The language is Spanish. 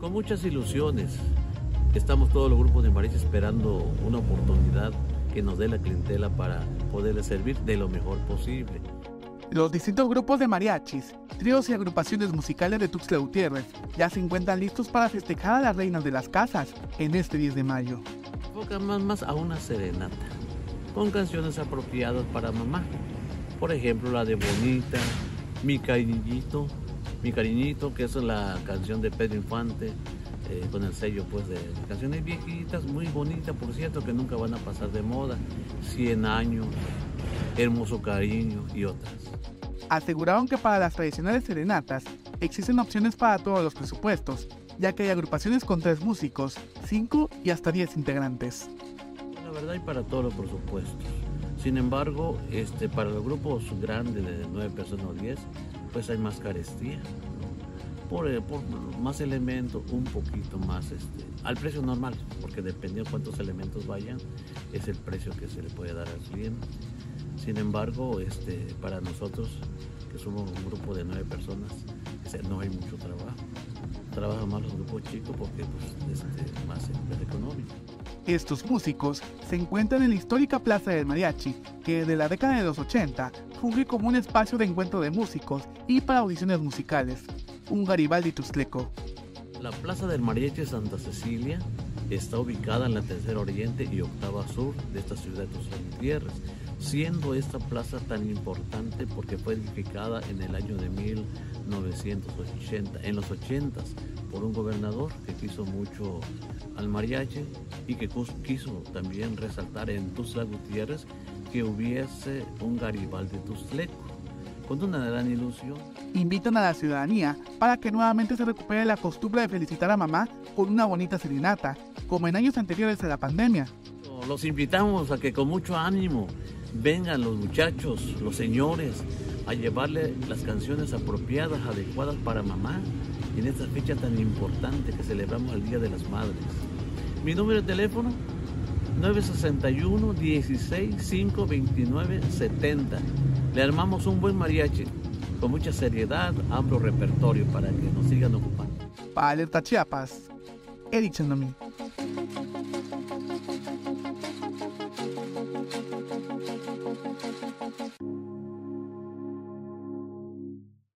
Con muchas ilusiones. Estamos todos los grupos de mariachis esperando una oportunidad que nos dé la clientela para poderle servir de lo mejor posible. Los distintos grupos de mariachis, tríos y agrupaciones musicales de Tuxtla Gutiérrez ya se encuentran listos para festejar a las reinas de las casas en este 10 de mayo. Enfoca más, más a una serenata, con canciones apropiadas para mamá. Por ejemplo, la de Bonita, Mi Cariñito, Mi Cariñito, que es la canción de Pedro Infante, eh, con el sello pues de canciones viejitas, muy bonitas, por cierto, que nunca van a pasar de moda. 100 años, Hermoso Cariño y otras. Aseguraron que para las tradicionales serenatas existen opciones para todos los presupuestos, ya que hay agrupaciones con tres músicos, cinco y hasta 10 integrantes. La verdad hay para todos los presupuestos. Sin embargo, este, para los grupos grandes de 9 personas o 10, pues hay más carestía. Por, eh, por, más elementos, un poquito más este, al precio normal, porque dependiendo de cuántos elementos vayan, es el precio que se le puede dar al cliente. Sin embargo, este, para nosotros, que somos un grupo de nueve personas, no hay mucho trabajo. Trabajan más los grupos chicos porque pues, este, más es económico. Estos músicos se encuentran en la histórica Plaza del Mariachi, que desde la década de los 80 funge como un espacio de encuentro de músicos y para audiciones musicales. Un Garibaldi Tustleco. La Plaza del Mariachi Santa Cecilia está ubicada en la tercera oriente y octava sur de esta ciudad de Tuxtla Gutiérrez siendo esta plaza tan importante porque fue edificada en el año de 1980, en los 80 por un gobernador que quiso mucho al mariachi y que quiso también resaltar en Tuzla Gutiérrez que hubiese un Garibaldi Tuzleco, con una gran ilusión. Invitan a la ciudadanía para que nuevamente se recupere la costumbre de felicitar a mamá con una bonita serenata, como en años anteriores a la pandemia. Los invitamos a que con mucho ánimo vengan los muchachos, los señores, a llevarle las canciones apropiadas, adecuadas para mamá en esta fecha tan importante que celebramos el Día de las Madres. Mi número de teléfono 961 16 5 29 70. Le armamos un buen mariachi con mucha seriedad, amplio repertorio para que nos sigan ocupando. Para Alerta Chiapas, Eric Chandomí.